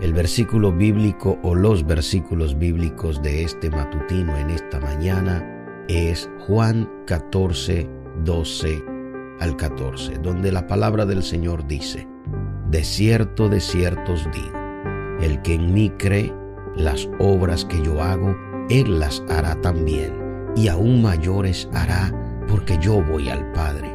El versículo bíblico o los versículos bíblicos de este matutino en esta mañana es Juan 14, 12 al 14, donde la palabra del Señor dice, De cierto, de cierto os digo, el que en mí cree, las obras que yo hago, él las hará también, y aún mayores hará, porque yo voy al Padre.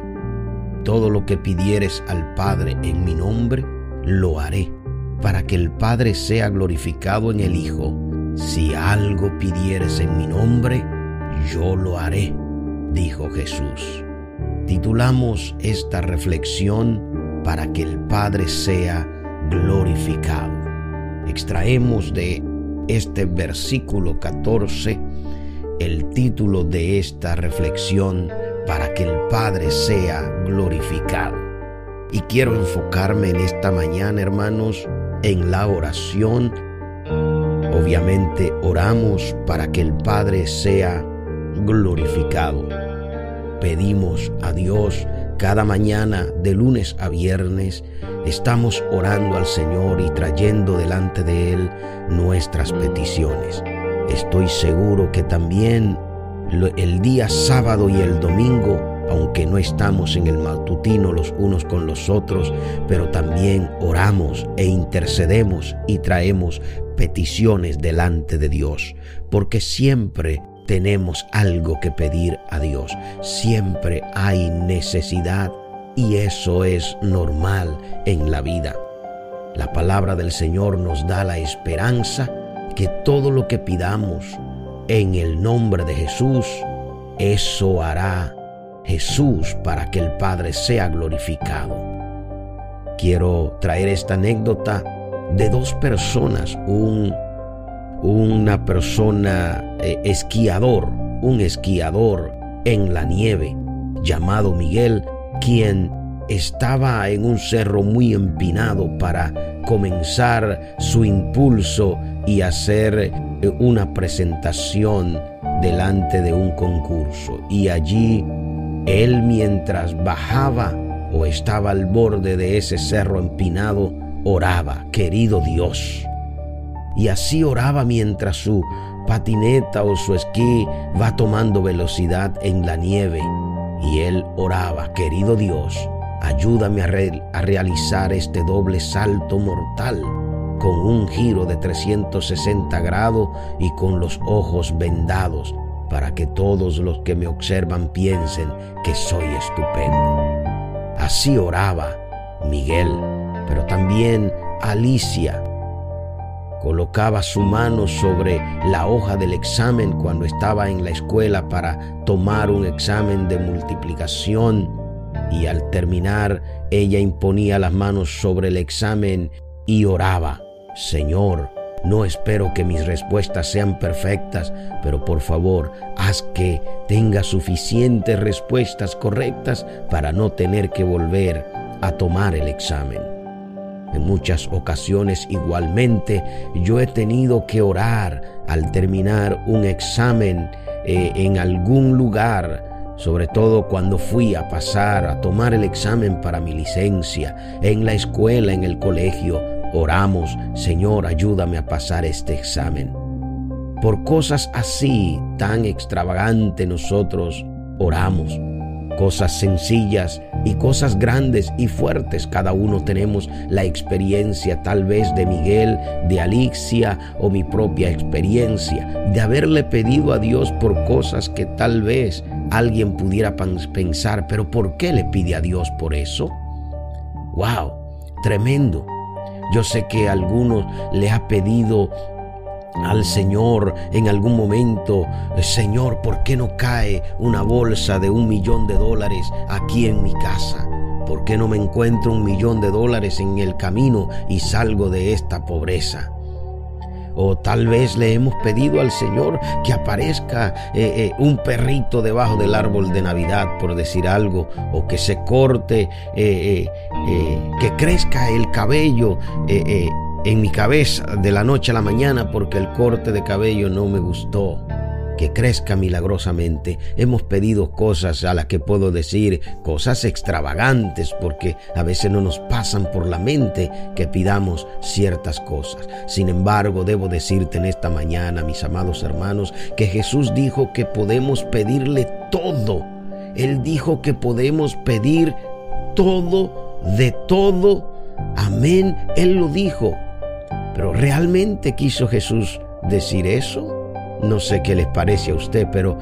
Todo lo que pidieres al Padre en mi nombre, lo haré para que el Padre sea glorificado en el Hijo. Si algo pidieres en mi nombre, yo lo haré, dijo Jesús. Titulamos esta reflexión para que el Padre sea glorificado. Extraemos de este versículo 14 el título de esta reflexión para que el Padre sea glorificado. Y quiero enfocarme en esta mañana, hermanos, en la oración. Obviamente oramos para que el Padre sea glorificado. Pedimos a Dios cada mañana de lunes a viernes. Estamos orando al Señor y trayendo delante de Él nuestras peticiones. Estoy seguro que también el día sábado y el domingo aunque no estamos en el matutino los unos con los otros, pero también oramos e intercedemos y traemos peticiones delante de Dios, porque siempre tenemos algo que pedir a Dios, siempre hay necesidad y eso es normal en la vida. La palabra del Señor nos da la esperanza que todo lo que pidamos en el nombre de Jesús, eso hará Jesús para que el Padre sea glorificado. Quiero traer esta anécdota de dos personas, un, una persona eh, esquiador, un esquiador en la nieve llamado Miguel, quien estaba en un cerro muy empinado para comenzar su impulso y hacer eh, una presentación delante de un concurso. Y allí él mientras bajaba o estaba al borde de ese cerro empinado, oraba, querido Dios. Y así oraba mientras su patineta o su esquí va tomando velocidad en la nieve. Y él oraba, querido Dios, ayúdame a, realizar este doble salto mortal con un giro de 360 grados y con los ojos vendados para que todos los que me observan piensen que soy estupendo. Así oraba Miguel, pero también Alicia. Colocaba su mano sobre la hoja del examen cuando estaba en la escuela para tomar un examen de multiplicación y al terminar ella imponía las manos sobre el examen y oraba, Señor, no espero que mis respuestas sean perfectas, pero por favor, haz que tenga suficientes respuestas correctas para no tener que volver a tomar el examen. En muchas ocasiones igualmente yo he tenido que orar al terminar un examen eh, en algún lugar, sobre todo cuando fui a pasar a tomar el examen para mi licencia, en la escuela, en el colegio Oramos, Señor, ayúdame a pasar este examen. Por cosas así tan extravagantes nosotros oramos. Cosas sencillas y cosas grandes y fuertes. Cada uno tenemos la experiencia tal vez de Miguel, de Alicia o mi propia experiencia de haberle pedido a Dios por cosas que tal vez alguien pudiera pensar, pero ¿por qué le pide a Dios por eso? ¡Wow! Tremendo. Yo sé que algunos le ha pedido al Señor en algún momento, Señor, ¿por qué no cae una bolsa de un millón de dólares aquí en mi casa? ¿Por qué no me encuentro un millón de dólares en el camino y salgo de esta pobreza? O tal vez le hemos pedido al Señor que aparezca eh, eh, un perrito debajo del árbol de Navidad, por decir algo, o que se corte, eh, que crezca el cabello en mi cabeza de la noche a la mañana porque el corte de cabello no me gustó. Que crezca milagrosamente. Hemos pedido cosas a las que puedo decir cosas extravagantes porque a veces no nos pasan por la mente que pidamos ciertas cosas. Sin embargo, debo decirte en esta mañana, mis amados hermanos, que Jesús dijo que podemos pedirle todo. Él dijo que podemos pedir todo de todo. Amén. Él lo dijo. Pero ¿realmente quiso Jesús decir eso? No sé qué les parece a usted, pero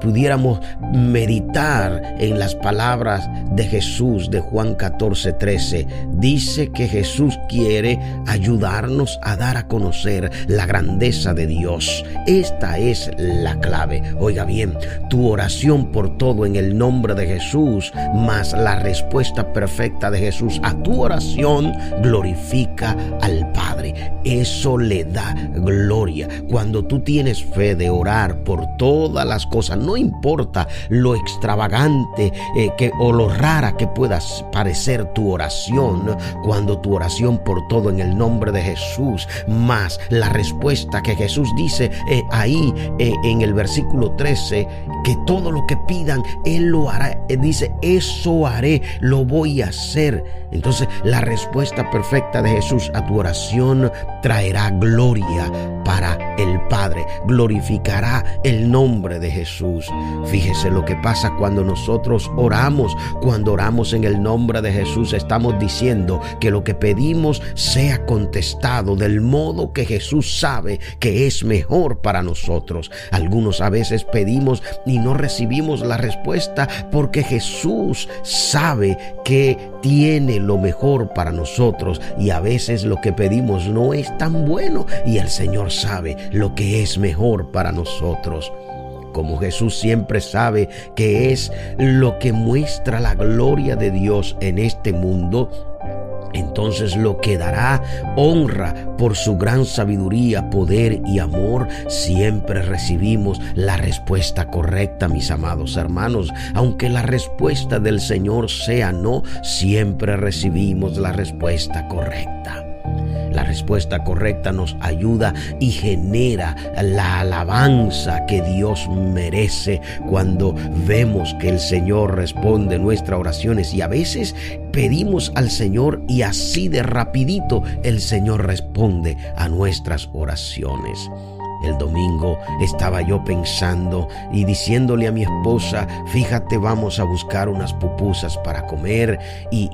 pudiéramos meditar en las palabras de Jesús de Juan 14, 13. Dice que Jesús quiere ayudarnos a dar a conocer la grandeza de Dios. Esta es la clave. Oiga bien, tu oración por todo en el nombre de Jesús, más la respuesta perfecta de Jesús a tu oración, glorifica al Padre. Eso le da gloria. Cuando tú tienes de orar por todas las cosas, no importa lo extravagante eh, que, o lo rara que pueda parecer tu oración, cuando tu oración por todo en el nombre de Jesús, más la respuesta que Jesús dice eh, ahí eh, en el versículo 13, que todo lo que pidan, Él lo hará. dice, eso haré, lo voy a hacer. Entonces la respuesta perfecta de Jesús a tu oración traerá gloria para el Padre, glorificará el nombre de Jesús. Fíjese lo que pasa cuando nosotros oramos, cuando oramos en el nombre de Jesús, estamos diciendo que lo que pedimos sea contestado del modo que Jesús sabe que es mejor para nosotros. Algunos a veces pedimos y no recibimos la respuesta porque Jesús sabe que tiene lo mejor para nosotros y a veces lo que pedimos no es tan bueno y el Señor sabe lo que es mejor para nosotros. Como Jesús siempre sabe que es lo que muestra la gloria de Dios en este mundo, entonces lo que dará honra por su gran sabiduría, poder y amor, siempre recibimos la respuesta correcta, mis amados hermanos. Aunque la respuesta del Señor sea no, siempre recibimos la respuesta correcta. La respuesta correcta nos ayuda y genera la alabanza que Dios merece cuando vemos que el Señor responde nuestras oraciones y a veces pedimos al Señor y así de rapidito el Señor responde a nuestras oraciones. El domingo estaba yo pensando y diciéndole a mi esposa, fíjate, vamos a buscar unas pupusas para comer. Y,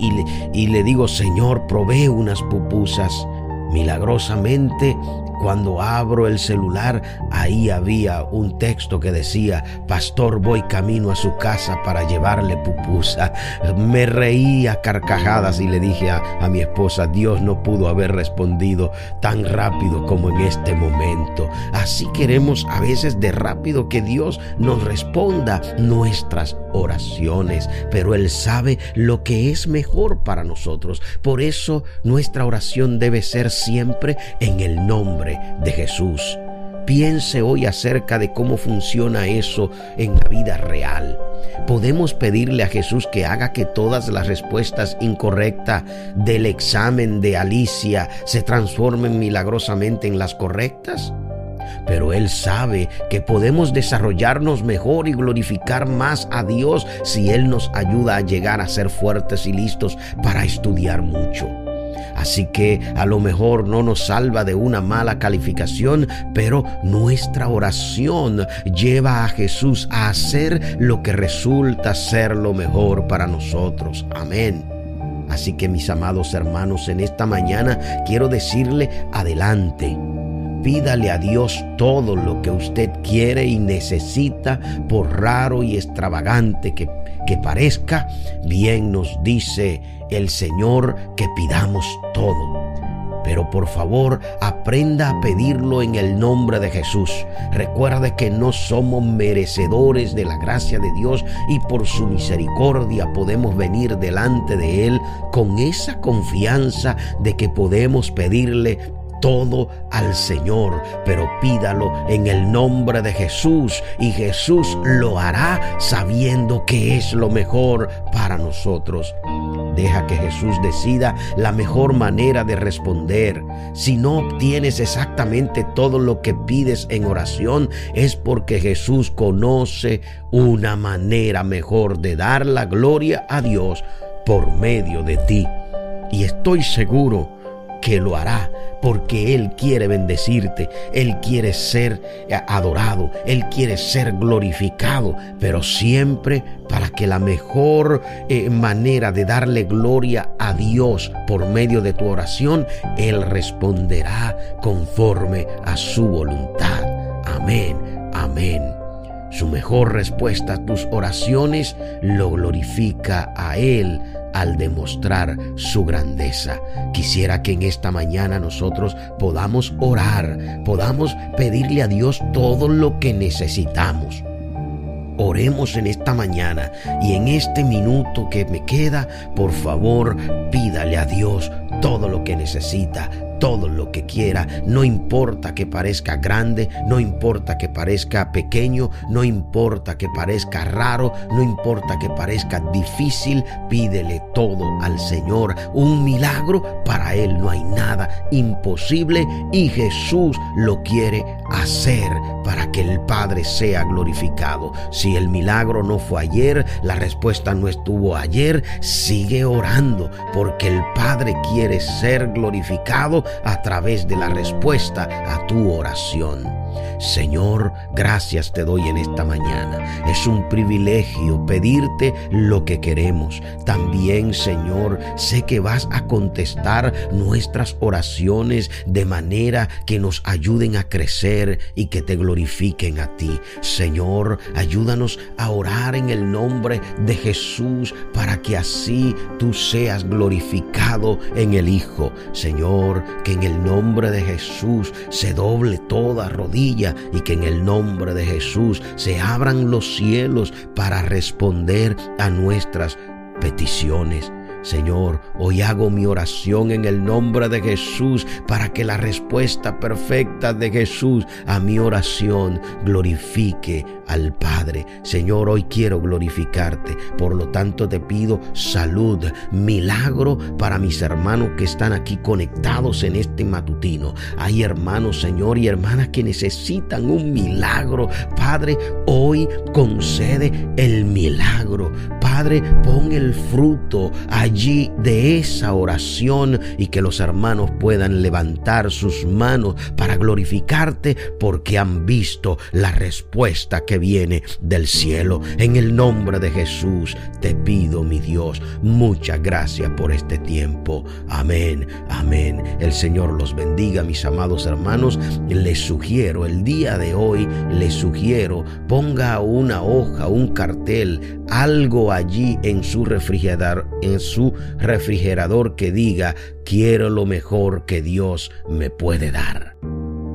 y le digo, Señor, provee unas pupusas. Milagrosamente, cuando abro el celular, ahí había un texto que decía, Pastor, voy camino a su casa para llevarle pupusa. Me reí a carcajadas y le dije a, a mi esposa, Dios no pudo haber respondido tan rápido como en este momento. Así queremos a veces de rápido que Dios nos responda nuestras oraciones, pero Él sabe lo que es mejor para nosotros. Por eso nuestra oración debe ser siempre en el nombre de Jesús. Piense hoy acerca de cómo funciona eso en la vida real. Podemos pedirle a Jesús que haga que todas las respuestas incorrectas del examen de Alicia se transformen milagrosamente en las correctas pero Él sabe que podemos desarrollarnos mejor y glorificar más a Dios si Él nos ayuda a llegar a ser fuertes y listos para estudiar mucho. Así que a lo mejor no nos salva de una mala calificación, pero nuestra oración lleva a Jesús a hacer lo que resulta ser lo mejor para nosotros. Amén. Así que mis amados hermanos, en esta mañana quiero decirle adelante Pídale a Dios todo lo que usted quiere y necesita, por raro y extravagante que, que parezca. Bien nos dice el Señor que pidamos todo. Pero por favor, aprenda a pedirlo en el nombre de Jesús. Recuerde que no somos merecedores de la gracia de Dios y por su misericordia podemos venir delante de Él con esa confianza de que podemos pedirle todo al Señor, pero pídalo en el nombre de Jesús y Jesús lo hará sabiendo que es lo mejor para nosotros. Deja que Jesús decida la mejor manera de responder. Si no obtienes exactamente todo lo que pides en oración, es porque Jesús conoce una manera mejor de dar la gloria a Dios por medio de ti. Y estoy seguro que lo hará porque Él quiere bendecirte, Él quiere ser adorado, Él quiere ser glorificado, pero siempre para que la mejor eh, manera de darle gloria a Dios por medio de tu oración, Él responderá conforme a su voluntad. Amén, amén. Su mejor respuesta a tus oraciones lo glorifica a Él al demostrar su grandeza. Quisiera que en esta mañana nosotros podamos orar, podamos pedirle a Dios todo lo que necesitamos. Oremos en esta mañana y en este minuto que me queda, por favor, pídale a Dios todo lo que necesita, todo lo que quiera, no importa que parezca grande, no importa que parezca pequeño, no importa que parezca raro, no importa que parezca difícil, pídele todo al Señor. Un milagro, para Él no hay nada imposible y Jesús lo quiere hacer para que el Padre sea glorificado. Si el milagro no fue ayer, la respuesta no estuvo ayer, sigue orando porque el Padre quiere ser glorificado a través de la respuesta a tu oración. Señor, gracias te doy en esta mañana. Es un privilegio pedirte lo que queremos. También, Señor, sé que vas a contestar nuestras oraciones de manera que nos ayuden a crecer y que te glorifiquen a ti. Señor, ayúdanos a orar en el nombre de Jesús para que así tú seas glorificado en el Hijo. Señor, que en el nombre de Jesús se doble toda rodilla y que en el nombre de Jesús se abran los cielos para responder a nuestras peticiones. Señor, hoy hago mi oración en el nombre de Jesús para que la respuesta perfecta de Jesús a mi oración glorifique al Padre. Señor, hoy quiero glorificarte. Por lo tanto, te pido salud, milagro para mis hermanos que están aquí conectados en este matutino. Hay hermanos, Señor, y hermanas que necesitan un milagro. Padre, hoy concede el milagro. Pon el fruto allí de esa oración y que los hermanos puedan levantar sus manos para glorificarte porque han visto la respuesta que viene del cielo. En el nombre de Jesús te pido, mi Dios, muchas gracias por este tiempo. Amén, amén. El Señor los bendiga, mis amados hermanos. Les sugiero, el día de hoy, les sugiero, ponga una hoja, un cartel, algo allí en su refrigerador, en su refrigerador que diga, quiero lo mejor que Dios me puede dar.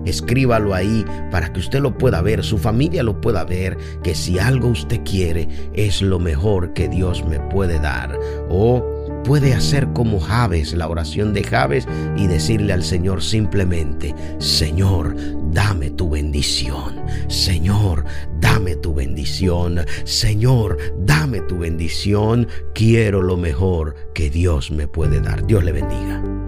Escríbalo ahí para que usted lo pueda ver, su familia lo pueda ver, que si algo usted quiere es lo mejor que Dios me puede dar. O puede hacer como Javes, la oración de Javes, y decirle al Señor simplemente, Señor, dame tu bendición. Señor, dame tu bendición. Señor, dame tu bendición. Quiero lo mejor que Dios me puede dar. Dios le bendiga.